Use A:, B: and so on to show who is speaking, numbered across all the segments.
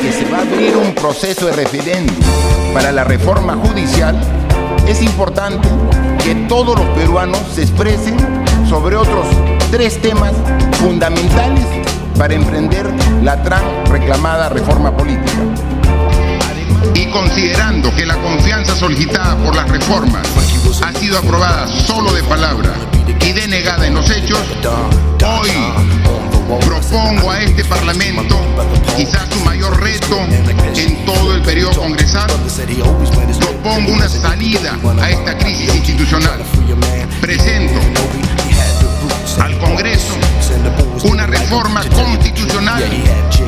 A: que se va a abrir un proceso de referéndum para la reforma judicial, es importante que todos los peruanos se expresen sobre otros tres temas fundamentales para emprender la tan reclamada reforma política. Y considerando que la confianza solicitada por las reformas ha sido aprobada solo de palabra y denegada en los hechos, hoy propongo a este Parlamento quizás su mayor reto en todo el periodo congresal. Propongo una salida a esta crisis institucional. Presento al Congreso una reforma constitucional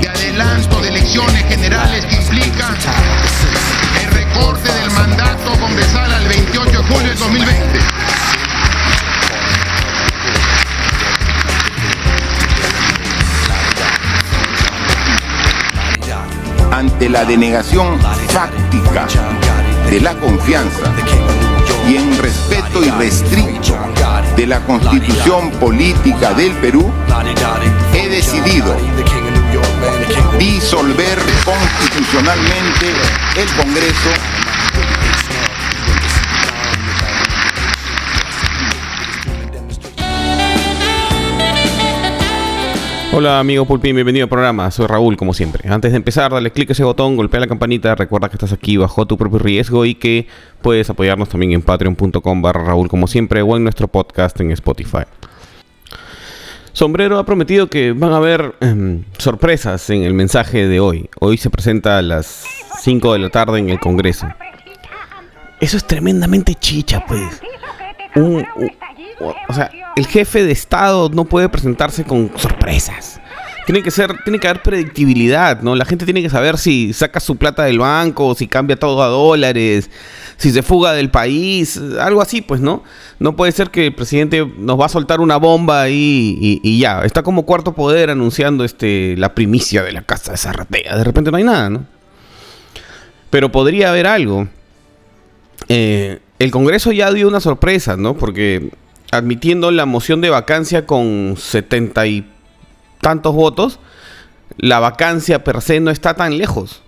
A: de adelanto de elecciones generales que implica el recorte del mandato congresal al 28 de julio de 2020. Ante la denegación fáctica de la confianza y en respeto irrestricto de la constitución política del Perú, he decidido disolver constitucionalmente el Congreso
B: Hola amigo Pulpín, bienvenido al programa. Soy Raúl, como siempre. Antes de empezar, dale clic a ese botón, golpea la campanita, recuerda que estás aquí bajo tu propio riesgo y que puedes apoyarnos también en patreon.com barra Raúl, como siempre, o en nuestro podcast en Spotify. Sombrero ha prometido que van a haber em, sorpresas en el mensaje de hoy. Hoy se presenta a las 5 de la tarde en el Congreso. Eso es tremendamente chicha, pues. Un, o sea, el jefe de Estado no puede presentarse con sorpresas. Tiene que ser, tiene que haber predictibilidad, ¿no? La gente tiene que saber si saca su plata del banco, si cambia todo a dólares, si se fuga del país, algo así, pues, ¿no? No puede ser que el presidente nos va a soltar una bomba ahí y, ya. Está como cuarto poder anunciando este la primicia de la casa de Zarratea. De repente no hay nada, ¿no? Pero podría haber algo. Eh, el Congreso ya dio una sorpresa, ¿no? Porque admitiendo la moción de vacancia con setenta y tantos votos, la vacancia per se no está tan lejos.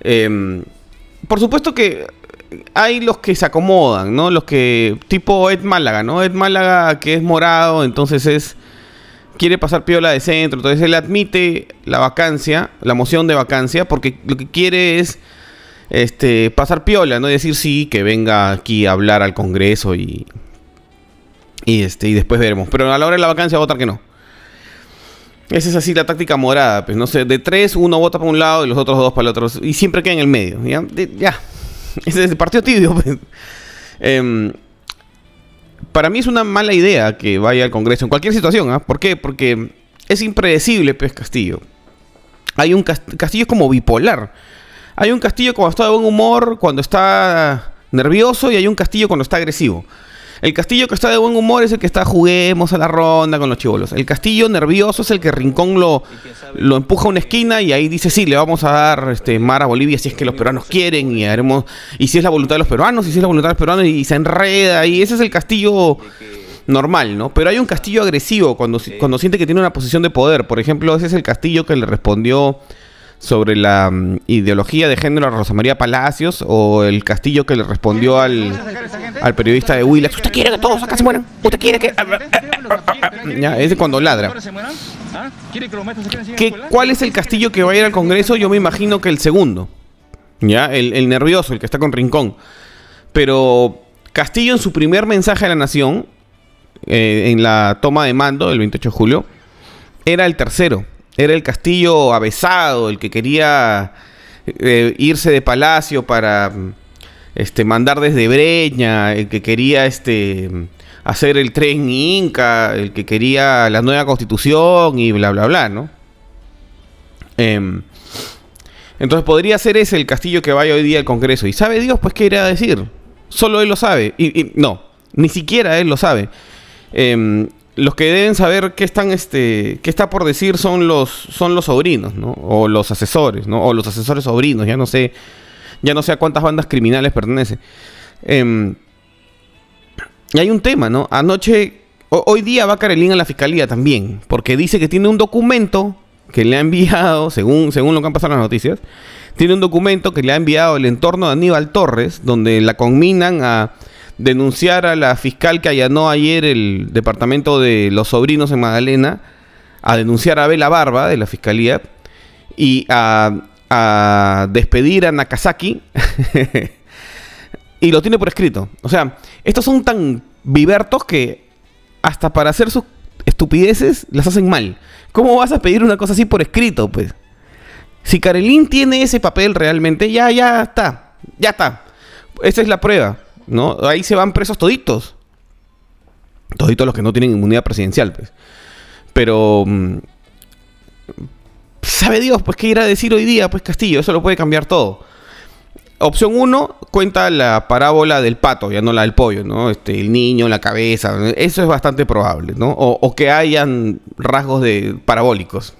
B: Em, por supuesto que hay los que se acomodan, ¿no? Los que, tipo Ed Málaga, ¿no? Ed Málaga que es morado, entonces es, quiere pasar piola de centro, entonces él admite la vacancia, la moción de vacancia, porque lo que quiere es este, pasar piola, ¿no? Decir sí, que venga aquí a hablar al Congreso y, y, este, y después veremos. Pero a la hora de la vacancia votar que no. Esa es así la táctica morada, pues no sé, de tres, uno vota para un lado y los otros dos para el otro. Y siempre queda en el medio. Ya. Ese es el partido tibio. pues. Em, para mí es una mala idea que vaya al Congreso en cualquier situación. ¿ah? ¿Por qué? Porque es impredecible, pues Castillo. Hay un cas- Castillo es como bipolar. Hay un Castillo cuando está de buen humor, cuando está nervioso, y hay un Castillo cuando está agresivo. El Castillo que está de buen humor es el que está juguemos a la ronda con los chivolos. El Castillo nervioso es el que Rincón lo, lo empuja a una esquina y ahí dice sí, le vamos a dar este mar a Bolivia si es que los peruanos quieren y haremos y si es la voluntad de los peruanos, y si es la voluntad de los peruanos y se enreda y ese es el Castillo normal, ¿no? Pero hay un Castillo agresivo cuando, cuando siente que tiene una posición de poder. Por ejemplo, ese es el Castillo que le respondió sobre la mm, ideología de género a Rosa María Palacios o el Castillo que le respondió al, al periodista de Willax. ¿Usted quiere que todos acá se mueran? ¿Usted quiere que...? Ya, cuando ladra. ¿Qué, ¿Cuál es el Castillo que va a ir al Congreso? Yo me imagino que el segundo. ¿Ya? El, el nervioso, el que está con Rincón. Pero Castillo en su primer mensaje a la nación, eh, en la toma de mando del 28 de julio, era el tercero. Era el Castillo avesado, el que quería eh, irse de palacio para este, mandar desde Breña, el que quería este, hacer el tren Inca, el que quería la nueva constitución y bla, bla, bla, ¿no? Em, entonces podría ser ese el castillo que vaya hoy día al Congreso. ¿Y sabe Dios pues qué irá a decir? Solo él lo sabe. Y, y no, ni siquiera él lo sabe. Em, los que deben saber qué están, este, qué está por decir son los, son los sobrinos, ¿no? O los asesores, ¿no? O los asesores sobrinos, ya no sé, ya no sé a cuántas bandas criminales pertenece. Em, y hay un tema, ¿no? Anoche, ho- hoy día va Carolina a la fiscalía también, porque dice que tiene un documento que le ha enviado, según, según lo que han pasado en las noticias, tiene un documento que le ha enviado el entorno de Aníbal Torres, donde la conminan a denunciar a la fiscal que allanó ayer el departamento de los sobrinos en Magdalena, a denunciar a Bela Barba de la fiscalía y a, despedir a Nakazaki. y lo tiene por escrito. O sea, estos son tan vivertos que hasta para hacer sus estupideces las hacen mal. ¿Cómo vas a pedir una cosa así por escrito, pues? Si Karelín tiene ese papel realmente, ya, ya está. Ya está. Esa es la prueba, ¿no? Ahí se van presos toditos. Toditos los que no tienen inmunidad presidencial, pues. Pero... Mm, sabe Dios, pues qué irá a decir hoy día, pues Castillo, eso lo puede cambiar todo. Opción 1 cuenta la parábola del pato, ya no la del pollo, ¿no? Este, el niño, la cabeza, eso es bastante probable, ¿no? O, que hayan rasgos de parabólicos.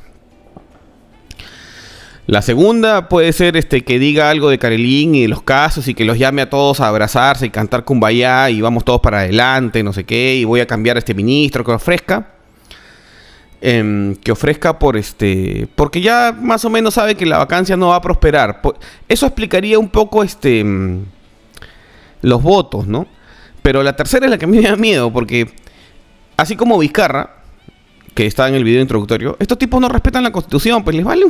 B: La segunda puede ser este, que diga algo de Karelín y de los casos y que los llame a todos a abrazarse y cantar kumbaya y vamos todos para adelante, no sé qué, y voy a cambiar a este ministro que ofrezca. Em, que ofrezca por este. Porque ya más o menos sabe que la vacancia no va a prosperar. Eso explicaría un poco este. Em, los votos, ¿no? Pero la tercera es la que me da miedo, porque así como Vizcarra, que está en el video introductorio, estos tipos no respetan la constitución, pues les vale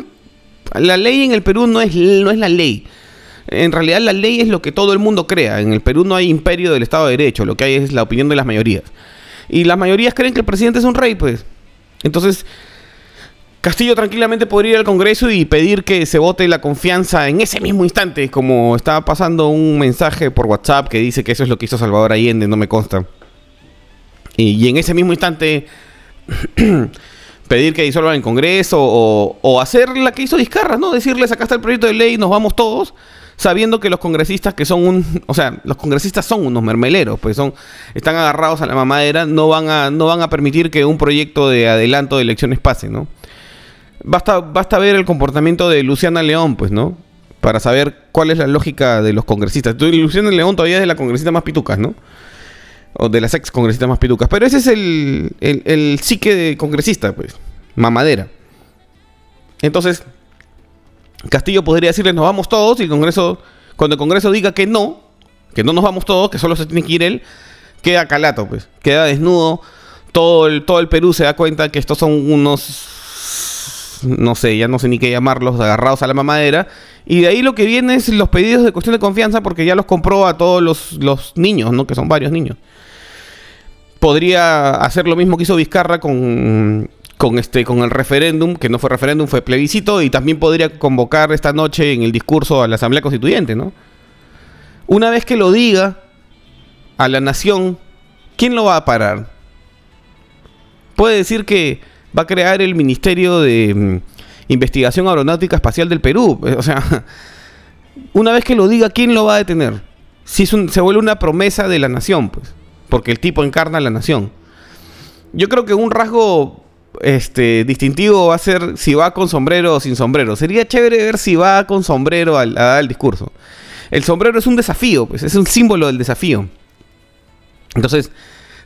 B: La ley en el Perú no es, no es la ley. En realidad la ley es lo que todo el mundo crea. En el Perú no hay imperio del Estado de Derecho, lo que hay es la opinión de las mayorías. Y las mayorías creen que el presidente es un rey, pues. Entonces, Castillo tranquilamente podría ir al Congreso y pedir que se vote la confianza en ese mismo instante, como estaba pasando un mensaje por WhatsApp que dice que eso es lo que hizo Salvador Allende, no me consta. Y, en ese mismo instante pedir que disuelvan el Congreso o, hacer la que hizo Vizcarra, ¿no? Decirles acá está el proyecto de ley, nos vamos todos sabiendo que los congresistas que son un, o sea, los congresistas son unos mermeleros, pues son, están agarrados a la mamadera, no van a, no van a permitir que un proyecto de adelanto de elecciones pase, ¿no? Basta, basta ver el comportamiento de Luciana León, pues, ¿no? Para saber cuál es la lógica de los congresistas. Luciana León todavía es de la congresista más pitucas, ¿no? O de las ex congresistas más pitucas. Pero ese es el, el, el de congresista, pues. Mamadera. Entonces, Castillo podría decirle nos vamos todos y el Congreso, cuando el Congreso diga que no, que no nos vamos todos, que solo se tiene que ir él, queda calato, pues, queda desnudo. Todo el, todo el Perú se da cuenta que estos son unos, no sé, ya no sé ni qué llamarlos, agarrados a la mamadera. Y de ahí lo que viene es los pedidos de cuestión de confianza porque ya los compró a todos los, los niños, ¿no? Que son varios niños. Podría hacer lo mismo que hizo Vizcarra con con este con el referéndum, que no fue referéndum, fue plebiscito y también podría convocar esta noche en el discurso a la Asamblea Constituyente, ¿no? Una vez que lo diga a la nación, ¿quién lo va a parar? Puede decir que va a crear el Ministerio de Investigación Aeronáutica Espacial del Perú, o sea, una vez que lo diga, ¿quién lo va a detener? Si se vuelve una promesa de la nación, pues, porque el tipo encarna la nación. Yo creo que un rasgo este, distintivo va a ser si va con sombrero o sin sombrero. Sería chévere ver si va con sombrero al, discurso. El sombrero es un desafío, pues es un símbolo del desafío. Entonces,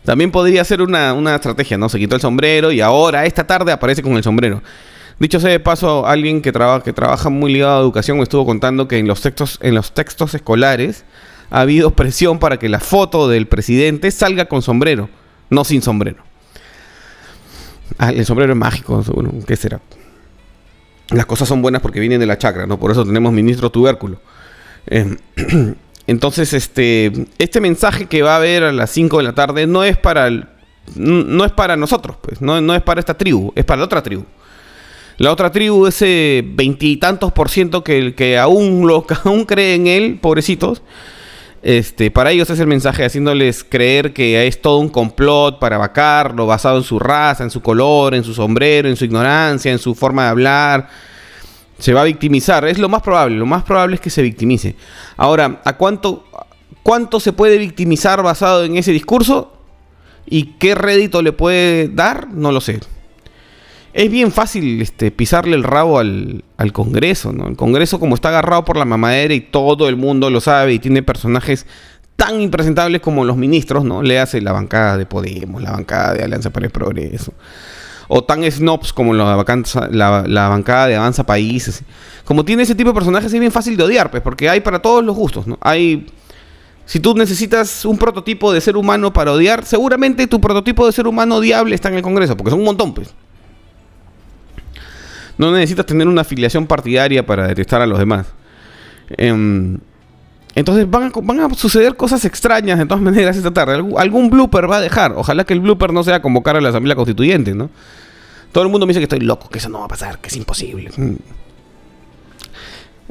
B: también podría ser una, estrategia, ¿no? Se quitó el sombrero y ahora, esta tarde, aparece con el sombrero. Dicho sea de paso, alguien que, trabaja que trabaja muy ligado a educación me estuvo contando que en los textos, en los textos escolares ha habido presión para que la foto del presidente salga con sombrero, no sin sombrero. Ah, el sombrero es mágico. ¿Qué será? Las cosas son buenas porque vienen de la chacra, ¿no? Por eso tenemos ministro tubérculo. Em, entonces, este, este mensaje que va a haber a las 5 de la tarde no es para no es para nosotros, pues, no, no es para esta tribu, es para la otra tribu. La otra tribu, ese veintitantos por ciento que, que aún, lo, que aún cree en él, pobrecitos, este, para ellos es el mensaje haciéndoles creer que es todo un complot para vacarlo, basado en su raza, en su color, en su sombrero, en su ignorancia, en su forma de hablar. Se va a victimizar, es lo más probable, lo más probable es que se victimice. Ahora, ¿a cuánto, cuánto se puede victimizar basado en ese discurso? ¿Y qué rédito le puede dar? No lo sé es bien fácil este, pisarle el rabo al, Congreso, ¿no? El Congreso como está agarrado por la mamadera y todo el mundo lo sabe y tiene personajes tan impresentables como los ministros, ¿no? Le hace la bancada de Podemos, la bancada de Alianza para el Progreso. o tan snobs como la, bancada de Avanza Países. Como tiene ese tipo de personajes es bien fácil de odiar, pues, porque hay para todos los gustos, ¿no? Hay... Si tú necesitas un prototipo de ser humano para odiar, seguramente tu prototipo de ser humano odiable está en el Congreso, porque son un montón, pues. No necesitas tener una afiliación partidaria para detestar a los demás. Em, entonces van a, suceder cosas extrañas de todas maneras esta tarde. algún blooper va a dejar. Ojalá que el blooper no sea convocar a la Asamblea Constituyente, ¿no? Todo el mundo me dice que estoy loco, que eso no va a pasar, que es imposible. Mm.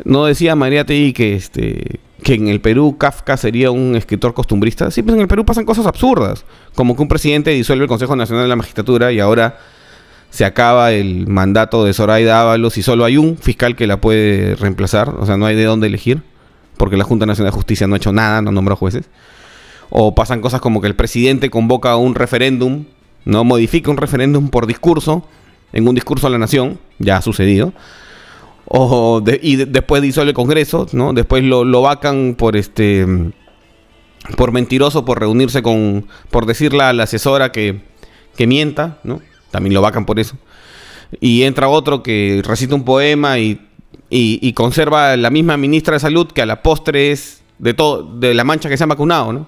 B: No decía María Tei que este que en el Perú Kafka sería un escritor costumbrista. Sí, pues en el Perú pasan cosas absurdas, como que un presidente disuelve el Consejo Nacional de la Magistratura y ahora se acaba el mandato de Zoraida Ábalos y solo hay un fiscal que la puede reemplazar, o sea, no hay de dónde elegir, porque la Junta Nacional de Justicia no ha hecho nada, no nombra jueces. O pasan cosas como que el presidente convoca un referéndum, no modifica un referéndum por discurso, en un discurso a la nación, ya ha sucedido. O y después disuelve el Congreso, ¿no? Después lo, lo vacan por este por mentiroso, por reunirse con, por decirle a la asesora que, que mienta, ¿no? También lo vacan por eso. Y entra otro que recita un poema y, y, conserva la misma ministra de salud que a la postre es de, todo, de la mancha que se ha vacunado, ¿no?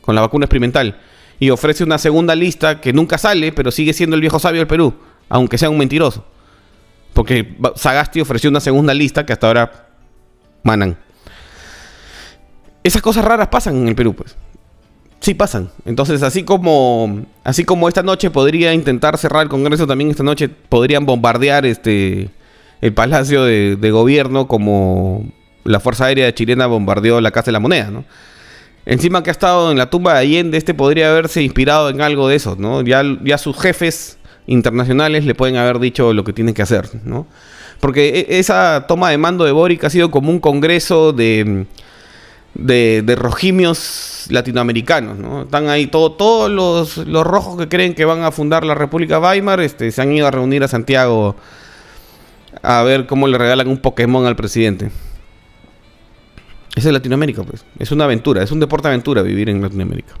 B: Con la vacuna experimental. Y ofrece una segunda lista que nunca sale, pero sigue siendo el viejo sabio del Perú, aunque sea un mentiroso. Porque Sagasti ofreció una segunda lista que hasta ahora manan. Esas cosas raras pasan en el Perú, pues. Sí pasan. Entonces, así como así como esta noche podría intentar cerrar el Congreso, también esta noche podrían bombardear este el Palacio de, Gobierno como la Fuerza Aérea chilena bombardeó la Casa de la Moneda, ¿no? Encima que ha estado en la tumba de Allende, este podría haberse inspirado en algo de eso, ¿no? Ya, ya sus jefes internacionales le pueden haber dicho lo que tienen que hacer, ¿no? Porque e, esa toma de mando de Boric ha sido como un congreso de de, de rojimios latinoamericanos, ¿no? Están ahí todos los, los, rojos que creen que van a fundar la República Weimar, este, se han ido a reunir a Santiago a ver cómo le regalan un Pokémon al presidente. Esa es Latinoamérica, pues. Es una aventura, es un deporte aventura vivir en Latinoamérica.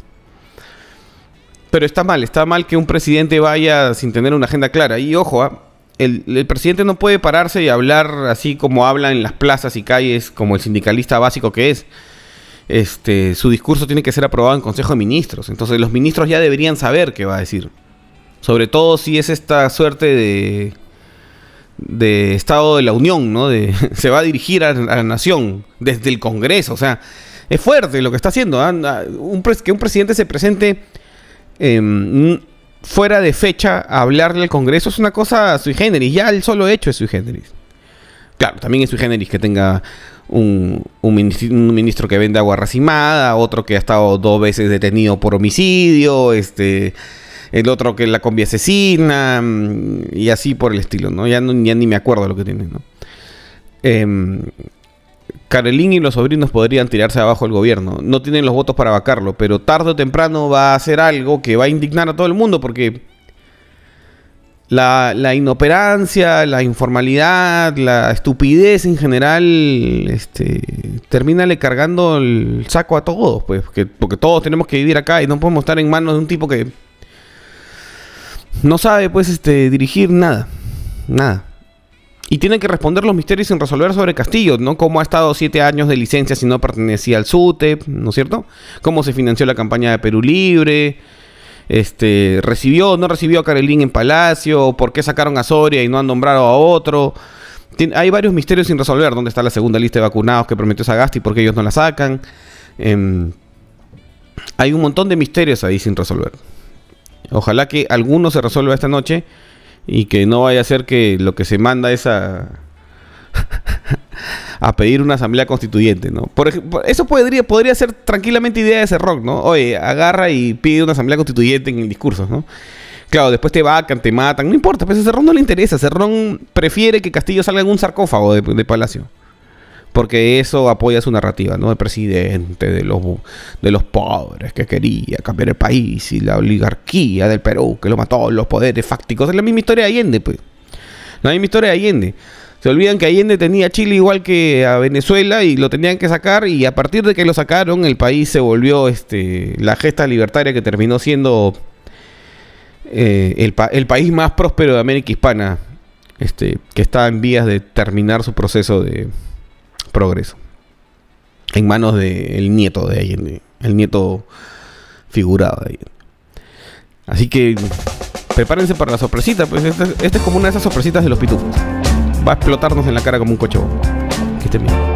B: Pero está mal, está mal que un presidente vaya sin tener una agenda clara. Y ojo, ¿ah? el, el, presidente no puede pararse y hablar así como habla en las plazas y calles, como el sindicalista básico que es este, su discurso tiene que ser aprobado en Consejo de Ministros. Entonces los ministros ya deberían saber qué va a decir. Sobre todo si es esta suerte de, de Estado de la Unión, ¿no? De, se va a dirigir a, la nación desde el Congreso. O sea, es fuerte lo que está haciendo. ¿ah? Ah, un que un presidente se presente em, fuera de fecha a hablarle al Congreso es una cosa sui generis. Ya el solo hecho es sui generis. Claro, también es sui generis que tenga un, ministro, que vende agua racimada, otro que ha estado dos veces detenido por homicidio, este el otro que la combi asesina, mm, y así por el estilo, ¿no? Ya, ni me acuerdo lo que tiene, ¿no? Eh, y los sobrinos podrían tirarse abajo el gobierno. No tienen los votos para vacarlo, pero tarde o temprano va a hacer algo que va a indignar a todo el mundo porque la, inoperancia, la informalidad, la estupidez en general, este, termina cargando el saco a todos, pues, porque, porque todos tenemos que vivir acá y no podemos estar en manos de un tipo que no sabe, pues, este, dirigir nada, nada. Y tiene que responder los misterios sin resolver sobre Castillo, ¿no? Cómo ha estado siete años de licencia si no pertenecía al SUTE, ¿no es cierto? Cómo se financió la campaña de Perú Libre, este, recibió o no recibió a Karelín en Palacio, por qué sacaron a Soria y no han nombrado a otro. hay varios misterios sin resolver. ¿Dónde está la segunda lista de vacunados que prometió Sagasti? ¿Por qué ellos no la sacan? Em, hay un montón de misterios ahí sin resolver. Ojalá que alguno se resuelva esta noche y que no vaya a ser que lo que se manda es a a pedir una asamblea constituyente, ¿no? Por ejemplo, eso podría, podría ser tranquilamente idea de ese rock, ¿no? Oye, agarra y pide una asamblea constituyente en el discurso, ¿no? Claro, después te vacan, te matan, no importa, pues a Cerrón no le interesa. Cerrón prefiere que Castillo salga en un sarcófago de, Palacio. Porque eso apoya su narrativa, ¿no? El presidente de los, de los pobres que quería cambiar el país y la oligarquía del Perú que lo mató, los poderes fácticos. Es la misma historia de Allende, pues. La misma historia de Allende. Se olvidan que Allende tenía a Chile igual que a Venezuela y lo tenían que sacar y a partir de que lo sacaron el país se volvió este la gesta libertaria que terminó siendo eh, el, país más próspero de América Hispana, este, que está en vías de terminar su proceso de progreso. En manos del nieto de Allende, el nieto figurado de Allende. Así que prepárense para la sorpresita, pues esta, es como una de esas sorpresitas de los pitufos. Va a explotarnos en la cara como un coche. Que estén bien.